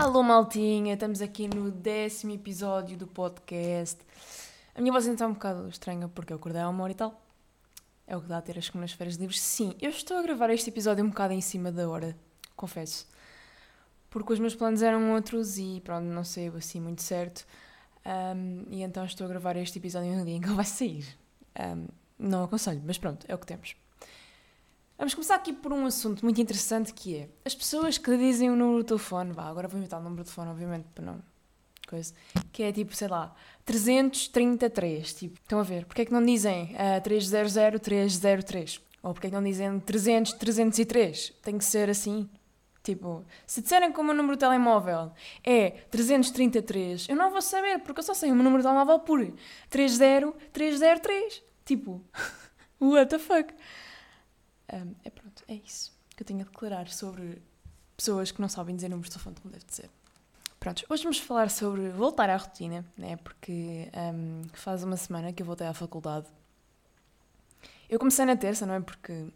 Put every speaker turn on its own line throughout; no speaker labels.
Alô, maltinha, estamos aqui no décimo episódio do podcast. A minha voz ainda está um bocado estranha porque eu acordei há uma hora e tal. É o que dá a ter as segundas-feiras livres. Sim, eu estou a gravar este episódio um bocado em cima da hora, confesso. Porque os meus planos eram outros e pronto, não sei assim muito certo. Um, e então estou a gravar este episódio no dia em que ele vai sair. Um, não aconselho, mas pronto, é o que temos. Vamos começar aqui por um assunto muito interessante que é as pessoas que dizem o número do telefone, vá, agora vou inventar o número do telefone, obviamente, para não. coisa, que é tipo, sei lá, 333. Tipo, estão a ver? Porquê é que não dizem uh, 300 303? Ou porquê é que não dizem 300 303? Tem que ser assim. Tipo, se disserem como o número de telemóvel é 333, eu não vou saber, porque eu só sei o meu número de telemóvel por 30303. Tipo, what the fuck? Um, é pronto, é isso que eu tenho a declarar sobre pessoas que não sabem dizer números de telefone como deve de ser. Pronto, hoje vamos falar sobre voltar à rotina, né? porque um, faz uma semana que eu voltei à faculdade. Eu comecei na terça, não é? Porque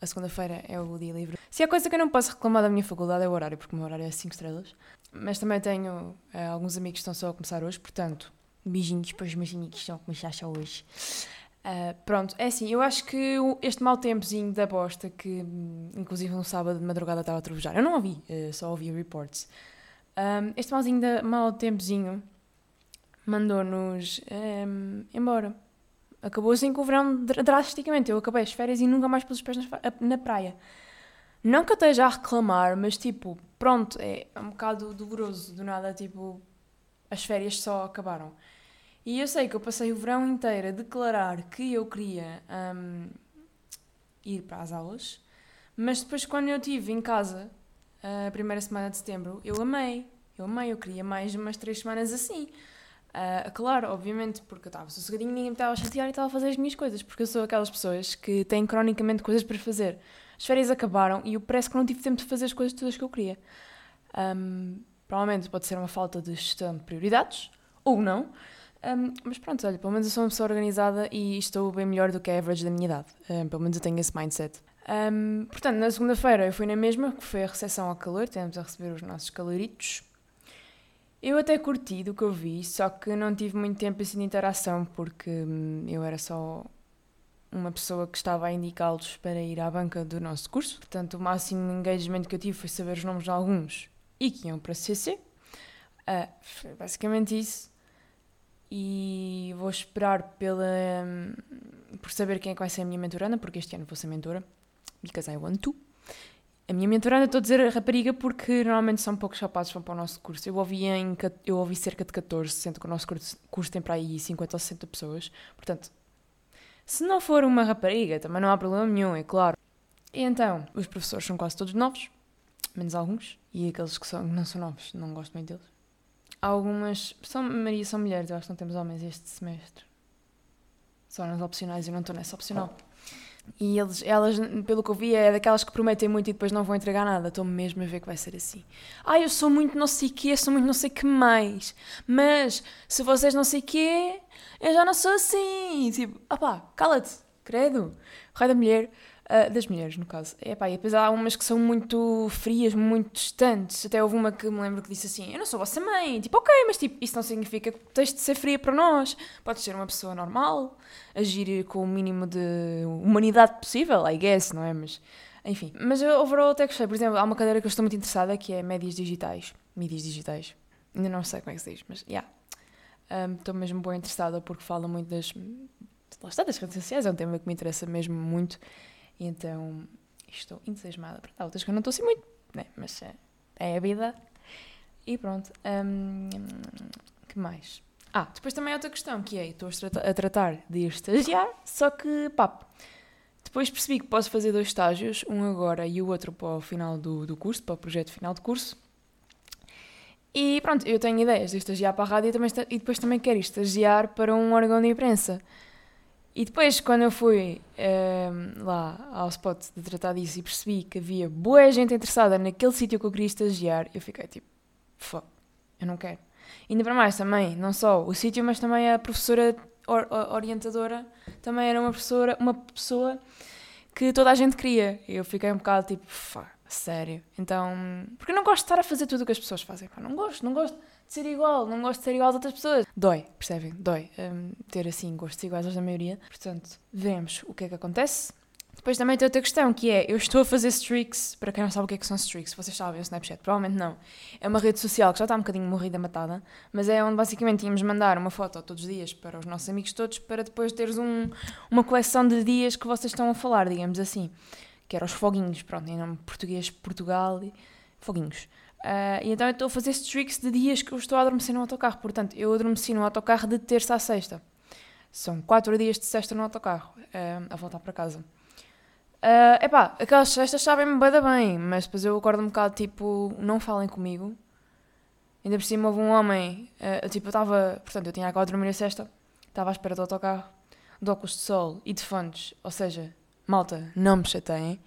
a segunda-feira é o dia livre. Se há coisa que eu não posso reclamar da minha faculdade é o horário, porque o meu horário é 5 estrelas. Mas também tenho uh, alguns amigos que estão só a começar hoje, portanto, beijinhos para os meus amigos que estão a começar só hoje. Uh, pronto, é assim, eu acho que este mau tempozinho da bosta, que inclusive no sábado de madrugada estava a trovejar, eu não ouvi, uh, só ouvi reports. Um, este mauzinho da, mau tempozinho mandou-nos um, embora. Acabou assim com o verão drasticamente. Eu acabei as férias e nunca mais pus os pés na praia. Não que eu esteja a reclamar, mas tipo, pronto, é um bocado doloroso do nada, tipo, as férias só acabaram. E eu sei que eu passei o verão inteiro a declarar que eu queria um, ir para as aulas, mas depois, quando eu estive em casa, a primeira semana de setembro, eu amei. Eu amei, eu queria mais umas três semanas assim. Uh, claro, obviamente, porque eu estava sossegadinho, ninguém me estava a chatear e estava a fazer as minhas coisas, porque eu sou aquelas pessoas que têm cronicamente coisas para fazer. As férias acabaram e eu parece que não tive tempo de fazer as coisas todas que eu queria. Um, provavelmente pode ser uma falta de gestão de prioridades, ou não, um, mas pronto, olha, pelo menos eu sou uma pessoa organizada e estou bem melhor do que a average da minha idade. Um, pelo menos eu tenho esse mindset. Um, portanto, na segunda-feira eu fui na mesma, que foi a recepção ao calor, temos a receber os nossos caloritos. Eu até curti do que eu vi, só que não tive muito tempo assim de interação, porque hum, eu era só uma pessoa que estava a indicá-los para ir à banca do nosso curso. Portanto, o máximo engagement que eu tive foi saber os nomes de alguns e que iam para CC. Uh, ah, foi basicamente isso e vou esperar pela, por saber quem é que vai ser a minha mentoranda, porque este ano vou ser mentora, because I want to. A minha mentoranda, estou a dizer a rapariga porque normalmente são poucos rapazes que vão para o nosso curso. Eu ouvi, em, eu ouvi cerca de 14, sendo que o nosso curso, curso tem para aí 50 ou 60 pessoas. Portanto, se não for uma rapariga, também não há problema nenhum, é claro. E então, os professores são quase todos novos, menos alguns, e aqueles que são, não são novos, não gosto muito deles algumas. São, Maria, são mulheres, eu acho que não temos homens este semestre. Só nas opcionais, eu não estou nessa opcional. E eles, elas, pelo que eu vi, é daquelas que prometem muito e depois não vão entregar nada. Estou mesmo a ver que vai ser assim. Ah, eu sou muito não sei quê, sou muito não sei que mais. Mas, se vocês não sei quê, eu já não sou assim. Tipo, opá, cala-te, credo. Rei da mulher Uh, das mulheres, no caso. Epá, e depois há umas que são muito frias, muito distantes. Até houve uma que me lembro que disse assim: Eu não sou vossa mãe. Tipo, ok, mas tipo, isso não significa que tens de ser fria para nós. Podes ser uma pessoa normal, agir com o mínimo de humanidade possível, I guess, não é? Mas, enfim. Mas eu, overall, até gostei. Por exemplo, há uma cadeira que eu estou muito interessada que é médias digitais. Mídias digitais. Ainda não sei como é que se diz, mas, yeah. Um, estou mesmo bem interessada porque fala muito das. Lá está, das redes sociais, é um tema que me interessa mesmo muito e então estou entusiasmada. Há outras que eu não estou assim muito, né? mas é, é a vida. E pronto. Um, que mais? Ah, depois também há outra questão que é: estou a tratar de estagiar, só que papo. Depois percebi que posso fazer dois estágios, um agora e o outro para o final do, do curso, para o projeto final de curso. E pronto, eu tenho ideias de estagiar para a rádio e, também, e depois também quero estagiar para um órgão de imprensa. E depois, quando eu fui um, ehm, lá ao spot de tratar disso e percebi que havia boa gente interessada naquele sítio que eu queria estagiar, eu fiquei tipo, fuck, eu não quero. Ainda para mais também, não só o sítio, mas também a professora or orientadora também era uma professora, uma pessoa que toda a gente queria. Eu fiquei um bocado tipo, fuck, Sério. Então, porque eu não gosto de estar a fazer tudo o que as pessoas fazem. Pá, não gosto, não gosto de ser igual, não gosto de ser igual às outras pessoas. Dói, percebem? Dói um, ter assim gostos iguais aos da maioria. Portanto, vemos o que é que acontece. Depois também tem outra questão que é: eu estou a fazer streaks. Para quem não sabe o que é que são streaks, vocês sabem o Snapchat? Provavelmente não. É uma rede social que já está um bocadinho morrida, matada, mas é onde basicamente íamos mandar uma foto todos os dias para os nossos amigos todos para depois teres um, uma coleção de dias que vocês estão a falar, digamos assim que era os foguinhos, pronto, em nome português, Portugal, foguinhos. Uh, e então eu estou a fazer streaks de dias que eu estou a adormecer no autocarro. Portanto, eu adormeci no autocarro de terça a sexta. São quatro dias de sexta no autocarro, uh, a voltar para casa. Uh, epá, aquelas sextas sabem-me bem, bem, mas depois eu acordo um bocado tipo, não falem comigo. Ainda por cima houve um homem, uh, tipo, eu estava, portanto, eu tinha acabado de dormir a sexta, estava à espera do autocarro, de óculos de sol e de fones, ou seja, malta, não me chateiem.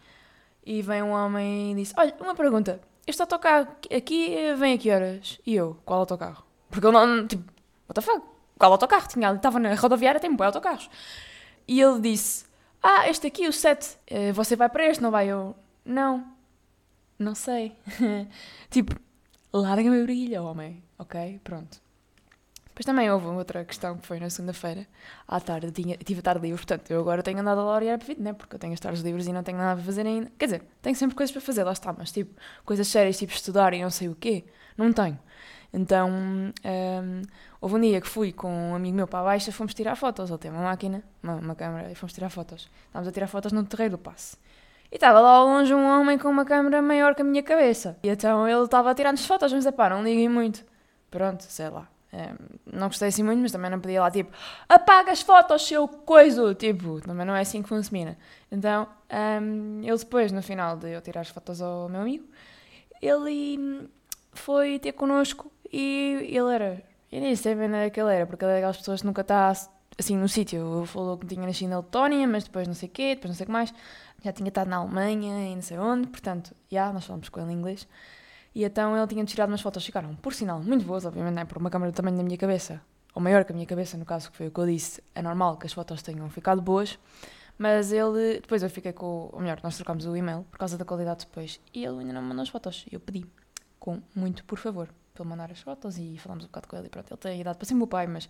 E vem um homem e disse: Olha, uma pergunta, este autocarro aqui vem a que horas? E eu, qual autocarro? Porque eu não, tipo, what the fuck? Qual autocarro? Tinha ali, estava na rodoviária, tem boi autocarros. E ele disse: Ah, este aqui, o 7, eh, você vai para este, não vai? Eu, não, não sei. tipo, larga-me a brilha, homem, ok? Pronto. Depois também houve outra questão que foi na segunda-feira, à tarde, tinha, tive a tarde livre, portanto, eu agora tenho andado a olhar para vida, né? Porque eu tenho as tardes livres e não tenho nada a fazer ainda. Quer dizer, tenho sempre coisas para fazer, lá está, mas tipo, coisas sérias, tipo estudar e não sei o quê, não tenho. Então, um, houve um dia que fui com um amigo meu para a baixa, fomos tirar fotos. Ele tem uma máquina, uma, uma câmera, e fomos tirar fotos. Estávamos a tirar fotos no terreiro do passe. E estava lá ao longe um homem com uma câmera maior que a minha cabeça. E então ele estava a tirar-nos fotos, mas é pá, não liguem muito. Pronto, sei lá. Não gostei assim muito, mas também não podia lá, tipo, apaga as fotos, seu coiso, tipo, também não é assim que funciona. Então, um, ele depois, no final de eu tirar as fotos ao meu amigo, ele foi ter connosco e ele era, eu nem sei bem é que ele era, porque ele é daquelas pessoas que nunca está assim no sítio. Falou que tinha nascido na Letónia, mas depois não sei o quê, depois não sei o que mais, já tinha estado na Alemanha e não sei onde, portanto, já, yeah, nós falamos com ele em inglês. E então ele tinha tirado umas fotos, ficaram, por sinal, muito boas, obviamente, não é? Por uma câmera do tamanho da minha cabeça, ou maior que a minha cabeça, no caso, que foi o que eu disse, é normal que as fotos tenham ficado boas, mas ele, depois eu fiquei com, ou melhor, nós trocámos o e-mail por causa da qualidade depois, e ele ainda não me mandou as fotos, eu pedi, com muito por favor, para ele mandar as fotos e falámos um bocado com ele, e pronto, ele tem idade para ser meu pai, mas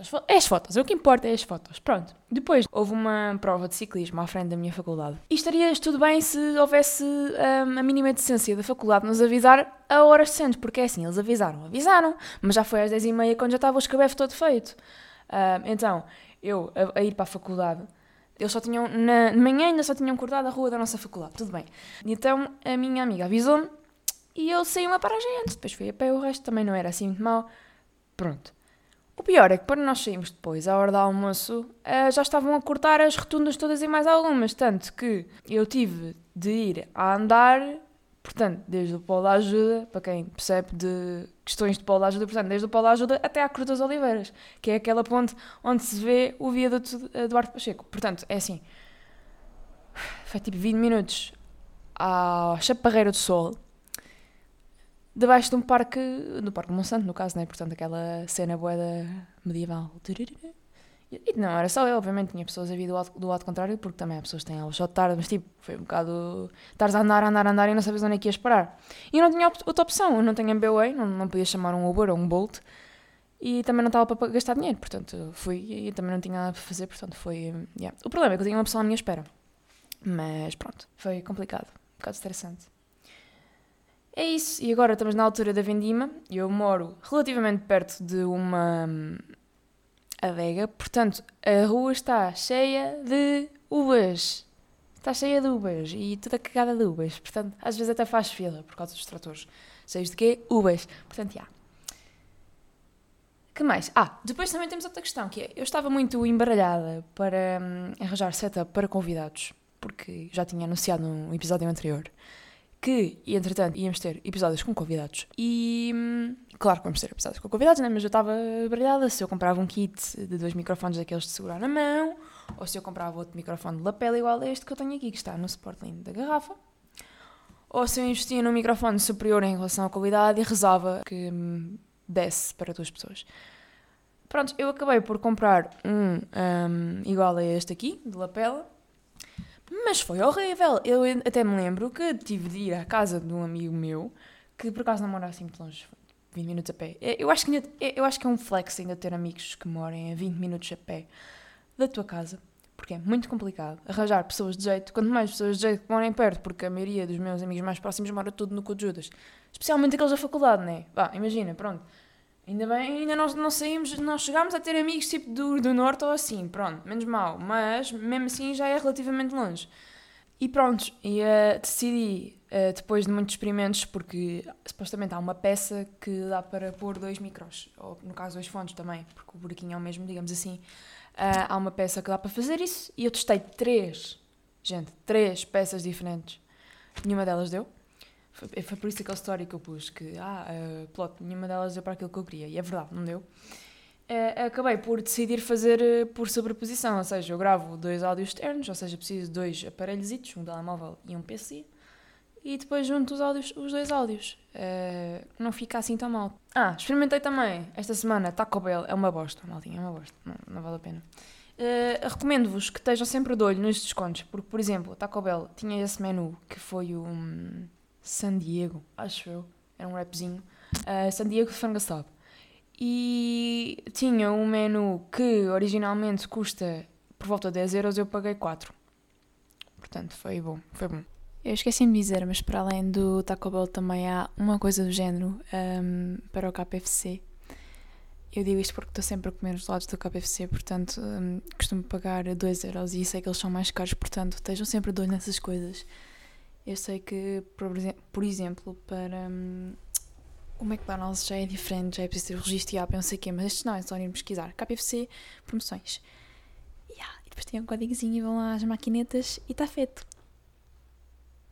Pronto, as, fo é as fotos, o que importa é as fotos. Pronto. Depois houve uma prova de ciclismo à frente da minha faculdade. E estaria tudo bem se houvesse um, a mínima decência da faculdade nos avisar a horas decentes, porque é assim, eles avisaram, avisaram, mas já foi às 10h30 quando já estava o escabefe todo feito. Um, então, eu a, a, ir para a faculdade, eles só tinham, na, na manhã ainda só tinham cortado a rua da nossa faculdade, tudo bem. Então a minha amiga avisou-me e eu saí uma paragem antes, depois fui a pé, o resto também não era assim muito mal. Pronto. O pior é que quando nós saímos depois, à hora do almoço, uh, já estavam a cortar as rotundas todas e mais algumas, tanto que eu tive de ir a andar, portanto, desde o polo da ajuda, para quem percebe de questões de polo da ajuda, portanto, desde o polo da ajuda até à Cruz das Oliveiras, que é aquela ponte onde se vê o viaduto Eduardo Pacheco. Portanto, é assim, foi tipo 20 minutos à Chaparreira do Sol, debaixo de um parque, do Parque Monsanto, no caso, né? Portanto, aquela cena boeda medieval. E não era só eu, obviamente, tinha pessoas a vir do lado, do lado contrário, porque também há pessoas que têm aulas só de tarde, mas tipo, foi um bocado. Estares a andar, andar, andar e não sabes onde é que ias parar. E eu não tinha outra opção, eu não tenho MBA, não, não podia chamar um Uber ou um Bolt, e também não estava para gastar dinheiro, portanto, fui e também não tinha nada para fazer, portanto, foi. Yeah. O problema é que eu tinha uma pessoa à minha espera. Mas pronto, foi complicado, um bocado estressante. É isso, e agora estamos na altura da vendima. Eu moro relativamente perto de uma hum, adega, portanto a rua está cheia de uvas. Está cheia de uvas e toda cagada de uvas. Portanto, às vezes até faz fila por causa dos tratores. Cheios de quê? Uvas. Portanto, já. que mais? Ah, depois também temos outra questão, que é, eu estava muito embaralhada para hum, arranjar setup para convidados, porque já tinha anunciado no episódio anterior que, entretanto, íamos ter episódios com convidados. E, claro que vamos ter episódios com convidados, né? mas eu estava brilhada se eu comprava um kit de dois microfones daqueles de segurar na mão, ou se eu comprava outro microfone de lapela igual a este que eu tenho aqui, que está no Sportline da garrafa, ou se eu investia num microfone superior em relação à qualidade e rezava que desse para duas pessoas. Pronto, eu acabei por comprar um, um igual a este aqui, de lapela, Mas foi horrível. Eu até me lembro que tive de ir à casa de um amigo meu, que por acaso não mora assim muito longe, 20 minutos a pé. Eu acho que, ainda, eu acho que é um flex ainda ter amigos que morem a 20 minutos a pé da tua casa, porque é muito complicado arranjar pessoas de jeito, quanto mais pessoas de jeito que morem perto, porque a maioria dos meus amigos mais próximos mora tudo no Cu de Judas. Especialmente aqueles da faculdade, né? Vá, imagina, pronto. Ainda bem, ainda nós não saímos, não chegámos a ter amigos tipo do, do norte ou assim, pronto, menos mal, mas mesmo assim já é relativamente longe. E pronto, e uh, decidi, uh, depois de muitos experimentos, porque supostamente há uma peça que dá para pôr dois micros, ou no caso dois fones também, porque o buraquinho é o mesmo, digamos assim. Uh, há uma peça que dá para fazer isso e eu testei três, gente, três peças diferentes. Nenhuma delas deu. Foi, foi por isso aquele story que eu pus, que, ah, uh, plot, nenhuma delas deu para aquilo que eu queria. E é verdade, não deu. Uh, acabei por decidir fazer uh, por sobreposição, ou seja, eu gravo dois áudios externos, ou seja, preciso de dois aparelhos, um telemóvel e um PC, e depois junto os, áudios, os dois áudios. Uh, não fica assim tão mal. Ah, experimentei também esta semana Taco Bell, é uma bosta, maldinha, é uma bosta, não, não vale a pena. Uh, Recomendo-vos que estejam sempre de olho nos descontos, porque, por exemplo, Taco Bell tinha esse menu que foi o. Um, San Diego, acho eu, era um rapzinho, uh, San Diego frango assado. E tinha um menu que originalmente custa por volta de 10 euros, eu paguei 4. Portanto, foi bom, foi bom. Eu esqueci-me de dizer, mas para além do Taco Bell também há uma coisa do género um, para o KFC. Eu digo isto porque estou sempre a comer os lados do KFC, portanto um, costumo pagar 2 euros e sei que eles são mais caros, portanto estejam sempre de olho nessas coisas. Eu sei que, por exemplo, para hum, o McDonald's já é diferente, já é preciso ter o registro app, não sei o quê, mas estes não, é só ir pesquisar. KFC, promoções. Yeah, e depois tem um códigozinho e vão lá às maquinetas e está feito.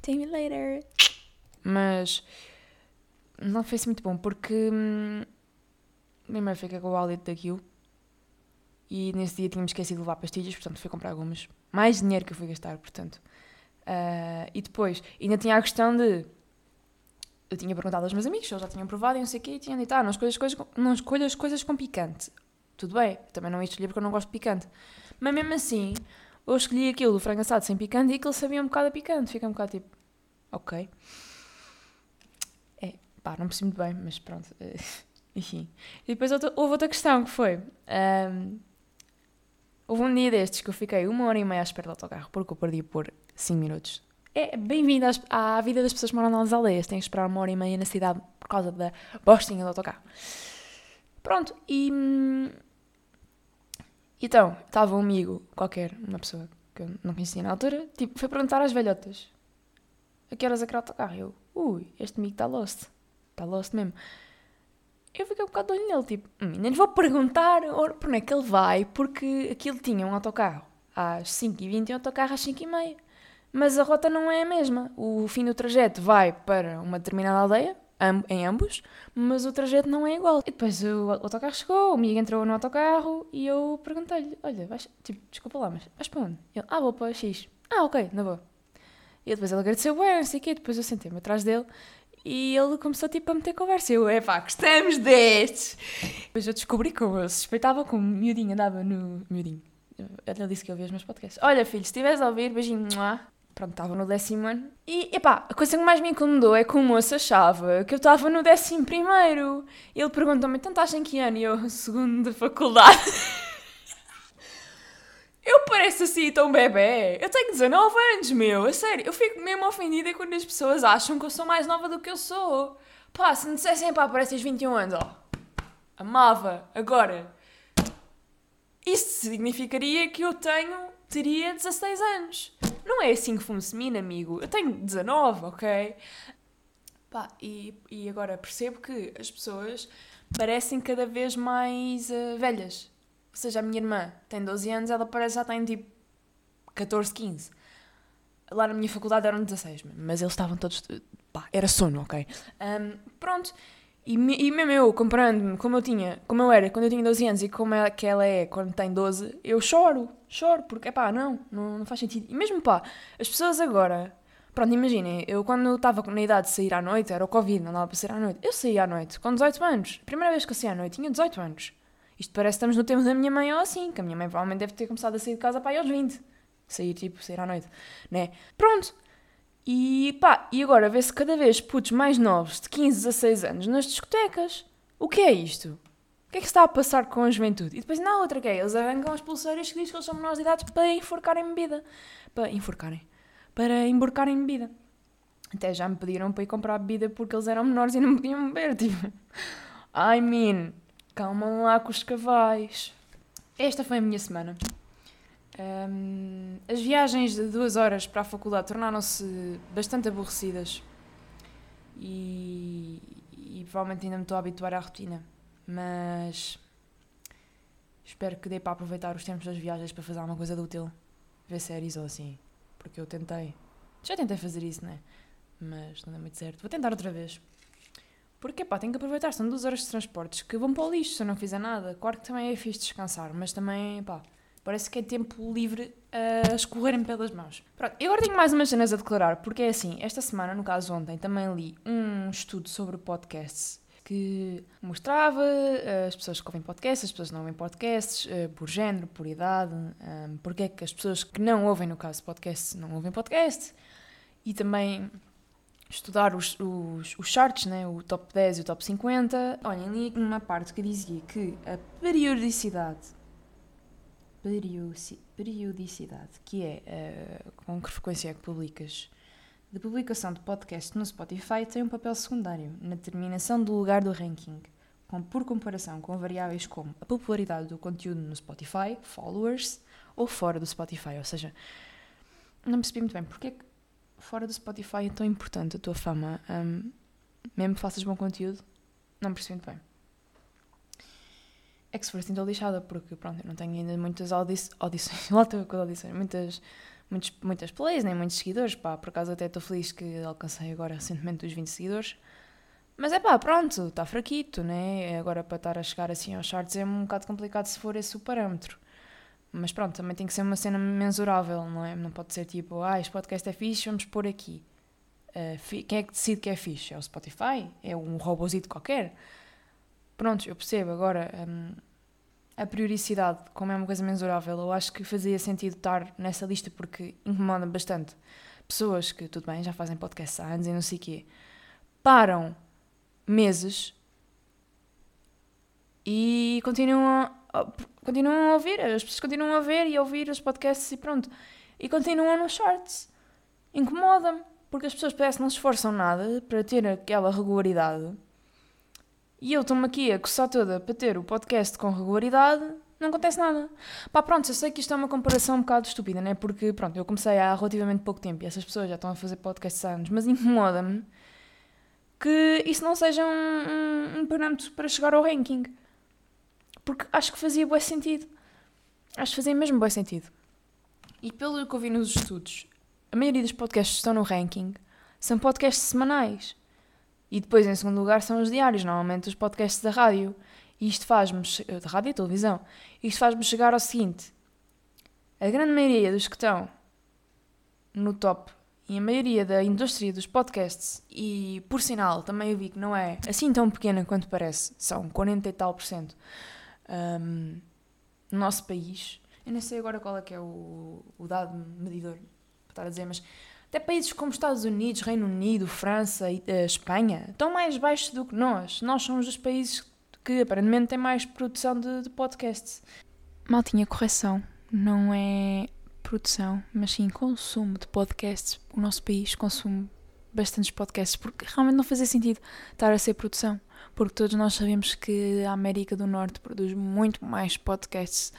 See me later. Mas não foi muito bom porque hum, primeiro fica com o hálito daquilo e nesse dia tínhamos esquecido de levar pastilhas, portanto fui comprar algumas. Mais dinheiro que eu fui gastar, portanto Uh, e depois, ainda tinha a questão de. Eu tinha perguntado aos meus amigos se eles já tinham provado e não sei o quê, e tinham dito: ah, não escolhas coisas, não escolhas coisas com picante. Tudo bem, também não ia escolher porque eu não gosto de picante. Mas mesmo assim, eu escolhi aquilo do frango assado sem picante e aquilo sabia um bocado a picante. Fica um bocado tipo, ok. É, pá, não percebi muito bem, mas pronto. Enfim. E depois outra, houve outra questão que foi. Um, houve um dia destes que eu fiquei uma hora e meia à espera do autocarro porque eu perdi por 5 minutos. É bem-vindo à vida das pessoas que moram nas aldeias. Têm que esperar uma hora e meia na cidade por causa da bostinha do autocarro. Pronto, e. Hum, então, estava um amigo qualquer, uma pessoa que eu não conhecia na altura, tipo, foi perguntar às velhotas a que horas é que era o autocarro. Eu, ui, este amigo está lost. Está lost mesmo. Eu fiquei um bocado de olho nele, tipo, hum, nem lhe vou perguntar por onde é que ele vai, porque aquilo tinha um autocarro às 5h20 e um autocarro às 5h30 mas a rota não é a mesma. O fim do trajeto vai para uma determinada aldeia, em ambos, mas o trajeto não é igual. E depois o autocarro chegou, o amigo entrou no autocarro e eu perguntei-lhe: Olha, vais, tipo, desculpa lá, mas vais para onde? Ele: Ah, vou para X. Ah, ok, na boa. E depois ele agradeceu bem, não sei o quê, depois eu sentei-me atrás dele e ele começou tipo a meter conversa. Eu, é pá, gostamos destes! Depois eu descobri como eu suspeitava como o miudinho andava no. Miudinho. Ele disse que eu ouvia os meus podcasts. Olha, filho, se estiveres a ouvir, beijinho. Pronto, estava no décimo ano. E, epá, a coisa que mais me incomodou é que o moço achava que eu estava no décimo primeiro. Ele perguntou-me, então estás em que ano? E eu, segundo da faculdade. eu pareço assim tão bebê. Eu tenho 19 anos, meu. A sério, eu fico mesmo ofendida quando as pessoas acham que eu sou mais nova do que eu sou. Pá, se me dissessem, pá, pareces 21 anos, ó. Amava. Agora, isso significaria que eu tenho, teria 16 anos. Não é assim que funciona, amigo. Eu tenho 19, ok? Pá, e, e agora percebo que as pessoas parecem cada vez mais uh, velhas. Ou seja, a minha irmã tem 12 anos, ela parece já tem tipo 14, 15. Lá na minha faculdade eram 16, mas eles estavam todos. Pá, era sono, ok? Um, pronto. E, e mesmo eu, comparando-me como eu tinha, como eu era quando eu tinha 12 anos e como é que ela é quando tem 12, eu choro, choro, porque, pá, não, não, não faz sentido. E mesmo, pá, as pessoas agora, pronto, imaginem, eu quando estava na idade de sair à noite, era o Covid, não dava para sair à noite, eu saía à noite, com 18 anos, primeira vez que eu saí à noite, tinha 18 anos. Isto parece que estamos no tempo da minha mãe ou assim, que a minha mãe provavelmente deve ter começado a sair de casa para aí aos 20. sair tipo, sair à noite, né? Pronto. E pá, e agora vê-se cada vez putos mais novos, de 15, 16 anos, nas discotecas. O que é isto? O que é que está a passar com a juventude? E depois, na outra, que é? Eles arrancam as pulseiras que diz que eles são menores de idade para enforcarem bebida. Para enforcarem. Para emborcarem bebida. Até já me pediram para ir comprar bebida porque eles eram menores e não podiam beber. Tipo, I mean, calma lá com os cavais. Esta foi a minha semana. Um, as viagens de duas horas para a faculdade tornaram-se bastante aborrecidas e, e provavelmente ainda me estou a habituar à rotina, mas espero que dê para aproveitar os tempos das viagens para fazer alguma coisa de útil, ver séries ou assim, porque eu tentei, já tentei fazer isso, né? Mas não deu muito certo. Vou tentar outra vez. Porque, pá, tenho que aproveitar, são duas horas de transportes que vão para o lixo se eu não fizer nada. Claro que também é fixe descansar, mas também, pá, Parece que é tempo livre a escorrer-me pelas mãos. Pronto, eu agora tenho mais umas cenas a declarar, porque é assim, esta semana, no caso ontem, também li um estudo sobre podcasts que mostrava eh, as pessoas que ouvem podcasts, as pessoas que não ouvem podcasts, eh, por género, por idade, ehm, porque é que as pessoas que não ouvem, no caso, podcasts, não ouvem podcast, e também estudar os, os, os charts, né? o top 10 e o top 50. Olhem, li uma parte que dizia que a periodicidade periodicidade, que é uh, com que frequência é que publicas, de publicação de podcast no Spotify tem um papel secundário na determinação do lugar do ranking, com, por comparação com variáveis como a popularidade do conteúdo no Spotify, followers, ou fora do Spotify. Ou seja, não percebi muito bem porque é que fora do Spotify é tão importante a tua fama, um, mesmo que faças bom conteúdo, não percebi muito bem. É que se for assim estou lixada, porque pronto, eu não tenho ainda muitas audi audições, lá estou com audições, muitas, muitas, muitas plays, nem muitos seguidores, pá, por acaso até estou feliz que alcancei agora recentemente os 20 seguidores, mas é pá, pronto, está fraquito, né, agora para estar a chegar assim aos charts é um bocado complicado se for esse o parâmetro, mas pronto, também tem que ser uma cena mensurável, não é, não pode ser tipo, ah, este podcast é fixe, vamos pôr aqui. Uh, quem é que decide que é fixe? É o Spotify? É um robôzito qualquer? Pronto, eu percebo. Agora, um, a prioricidade, como é uma coisa mensurável, eu acho que fazia sentido estar nessa lista porque incomoda bastante. Pessoas que, tudo bem, já fazem podcast há anos e não sei o quê, param meses e continuam continuam a ouvir, as pessoas continuam a ver e a ouvir os podcasts e pronto. E continuam nos shorts. Incomoda-me, porque as pessoas parecem que não se esforçam nada para ter aquela regularidade e eu estou-me aqui a coçar toda para ter o podcast com regularidade, não acontece nada. Pá, pronto, eu sei que isto é uma comparação um bocado estúpida, né? Porque, pronto, eu comecei há relativamente pouco tempo e essas pessoas já estão a fazer podcasts há anos, mas incomoda-me que isso não seja um, um, um parâmetro para chegar ao ranking. Porque acho que fazia bom sentido. Acho que fazia mesmo bom sentido. E pelo que eu vi nos estudos, a maioria dos podcasts que estão no ranking são podcasts semanais. E depois, em segundo lugar, são os diários, normalmente os podcasts da rádio. E isto faz-me. da rádio e televisão. Isto faz-me chegar ao seguinte: a grande maioria dos que estão no top e a maioria da indústria dos podcasts, e por sinal também eu vi que não é assim tão pequena quanto parece, são 40 e tal por cento um, no nosso país. Eu nem sei agora qual é que é o, o dado medidor para estar a dizer, mas até países como Estados Unidos, Reino Unido, França e uh, Espanha estão mais baixos do que nós. Nós somos dos países que aparentemente têm mais produção de, de podcasts. Mal tinha correção. Não é produção, mas sim consumo de podcasts. O nosso país consome bastantes podcasts porque realmente não fazia sentido estar a ser produção. Porque todos nós sabemos que a América do Norte produz muito mais podcasts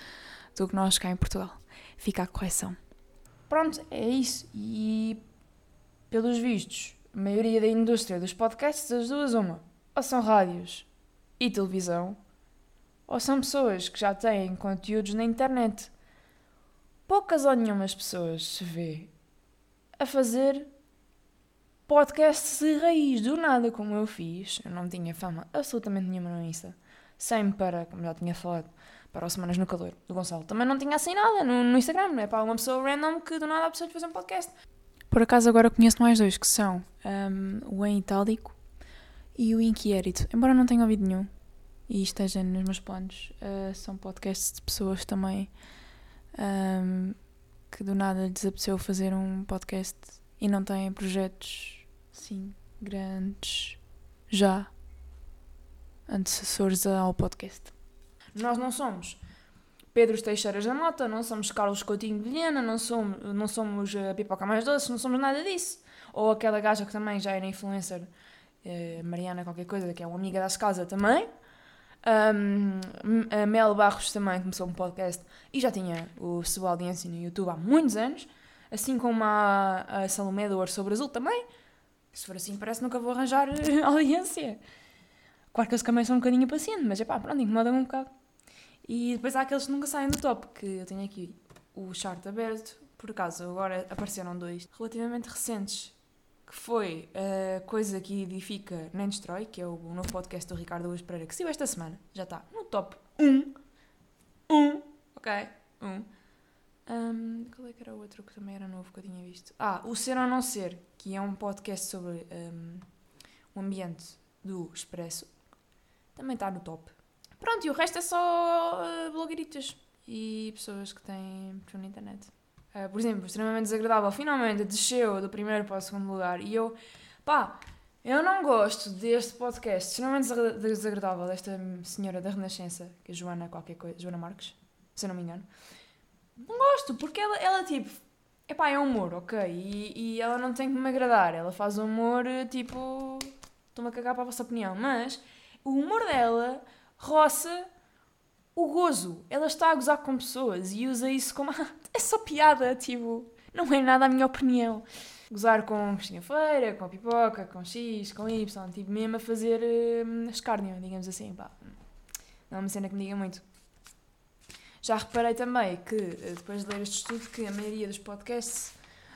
do que nós cá em Portugal. Fica a correção. Pronto, é isso. E pelos vistos, a maioria da indústria dos podcasts, das duas, uma, ou são rádios e televisão, ou são pessoas que já têm conteúdos na internet. Poucas ou nenhumas pessoas se vê a fazer podcasts de raiz, do nada, como eu fiz. Eu não tinha fama absolutamente nenhuma no Insta. Sem para, como já tinha falado, para o Semanas no Calor, do Gonçalo. Também não tinha assim nada no, no Instagram, não é para uma pessoa random que do nada a pessoa de fazer um podcast. Por acaso agora conheço mais dois, que são um, o Em Itálico e o Inquiérito. Embora não tenha ouvido nenhum e esteja nos meus planos, uh, são podcasts de pessoas também um, que do nada lhes apeteceu fazer um podcast e não têm projetos, sim, grandes, já, antecessores ao podcast. Nós não somos Pedro Teixeiras da Mota, não somos Carlos Coutinho de Vilhena, não somos, não somos a Pipoca Mais Doce, não somos nada disso. Ou aquela gaja que também já era influencer, eh, Mariana qualquer coisa, que é uma amiga das casa também. Um, a Mel Barros também começou um podcast e já tinha o sua audiência no YouTube há muitos anos, assim como a, a Salomé do Ouro Sobre Azul também. Se for assim, parece que nunca vou arranjar audiência. Claro que eles também são um bocadinho pacientes, mas é pá, pronto, incomoda um bocado. E depois há aqueles que nunca saem do top, que eu tenho aqui o chart aberto, por acaso agora apareceram dois relativamente recentes, que foi a coisa que edifica nem destrói, que é o novo podcast do Ricardo Luís Pereira, que saiu esta semana, já está no top 1. 1, ok, 1. Um, qual é que era o outro que também era novo que eu tinha visto? Ah, o Ser ou Não Ser, que é um podcast sobre um, o ambiente do Expresso, também está no top. Pronto, e o resto é só uh, blogueiritas e pessoas que têm perfil na internet. Uh, por exemplo, extremamente desagradável, finalmente desceu do primeiro para o segundo lugar e eu, pá, eu não gosto deste podcast extremamente desagradável desta senhora da Renascença, que é Joana qualquer coisa, Joana Marques, se eu não me engano. Não gosto, porque ela, ela tipo, epá, é humor, ok, e, e ela não tem que me agradar, ela faz humor, tipo, estou-me a cagar para a vossa opinião, mas o humor dela roça o gozo. Ela está a gozar com pessoas e usa isso como. é só piada, tipo. Não é nada a minha opinião. Gozar com Cristina Feira, com pipoca, com X, com Y, tipo, mesmo a fazer uh, escárnio, digamos assim, pá. Não é uma cena que me diga muito. Já reparei também que, eh, depois de ler este estudo, que a maioria dos podcasts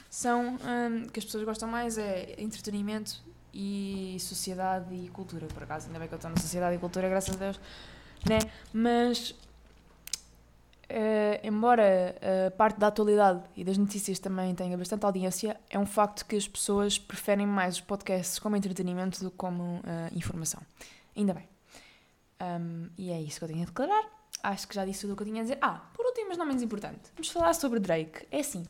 são. Um, que as pessoas gostam mais é entretenimento e sociedade e cultura, por acaso. Ainda bem que eu estou na sociedade e cultura, graças a Deus, né? Mas, uh, embora a parte da atualidade e das notícias também tenha bastante audiência, é um facto que as pessoas preferem mais os podcasts como entretenimento do que como uh, informação. Ainda bem. Um, e é isso que eu tenho a declarar. Acho que já disse tudo o que eu tinha a dizer. Ah, por último, mas não menos importante, vamos falar sobre Drake. É assim.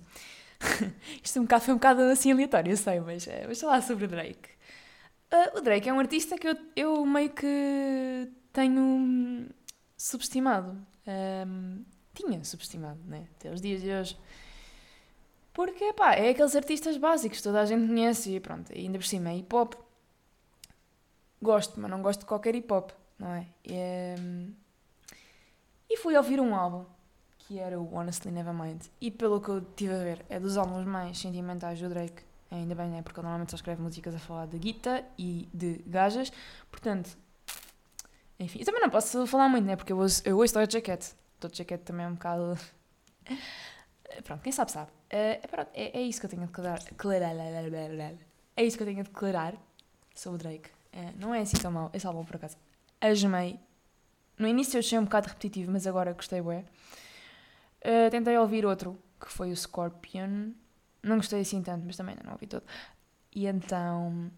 Isto é um bocado, foi um bocado assim aleatório, eu sei, mas uh, vamos falar sobre Drake. Uh, o Drake é um artista que eu, eu meio que tenho subestimado. Um, tinha subestimado, né? Até os dias de hoje. Porque, pá, é aqueles artistas básicos, toda a gente conhece e pronto, e ainda por cima é hip hop. Gosto, mas não gosto de qualquer hip hop, não é? E, um, e fui ouvir um álbum que era o Honestly Nevermind. E pelo que eu tive a ver, é dos álbuns mais sentimentais do Drake. Ainda bem, né? Porque ele normalmente só escreve músicas a falar de guita e de gajas. Portanto, enfim. Eu também não posso falar muito, né? Porque eu ouço, eu ouço Doja Cat. Doja Cat também é um bocado... Pronto, quem sabe sabe. Uh, é, é, isso que eu tenho a declarar. É isso que eu tenho a declarar sobre o Drake. Uh, não é assim tão mau. Esse álbum, por acaso, asmei. No início eu achei um bocado repetitivo, mas agora gostei bué. Uh, tentei ouvir outro, que foi o Scorpion. Não gostei assim tanto, mas também não ouvi todo. E então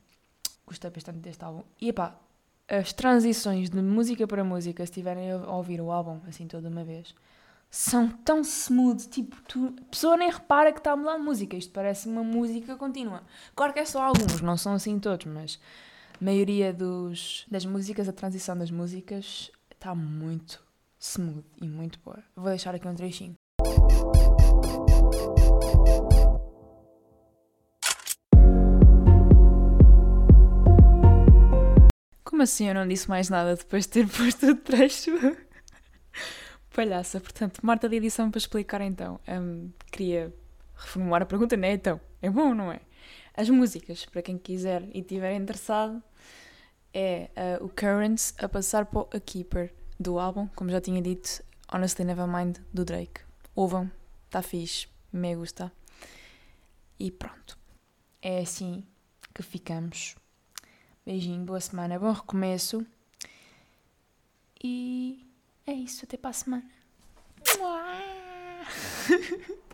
gostei bastante deste álbum. E pá, as transições de música para música, se estiverem a ouvir o álbum assim toda uma vez, são tão smooth, tipo, tu, a pessoa nem repara que está a mudar música. Isto parece uma música contínua. Claro que é só alguns, não são assim todos, mas a maioria dos, das músicas, a transição das músicas está muito smooth e muito boa. Vou deixar aqui um trechinho. Como assim eu não disse mais nada depois de ter posto o trecho? Palhaça, portanto, Marta de edição para explicar então. Um, queria reformular a pergunta, não é? Então, é bom, não é? As músicas, para quem quiser e estiver interessado, é uh, o Currents a passar para A Keeper do álbum, como já tinha dito, Honestly Nevermind do Drake. Ouvam, está fixe, me gusta. E pronto. É assim que ficamos. Beijinho, boa semana, bom recomeço. E é isso, até para a semana.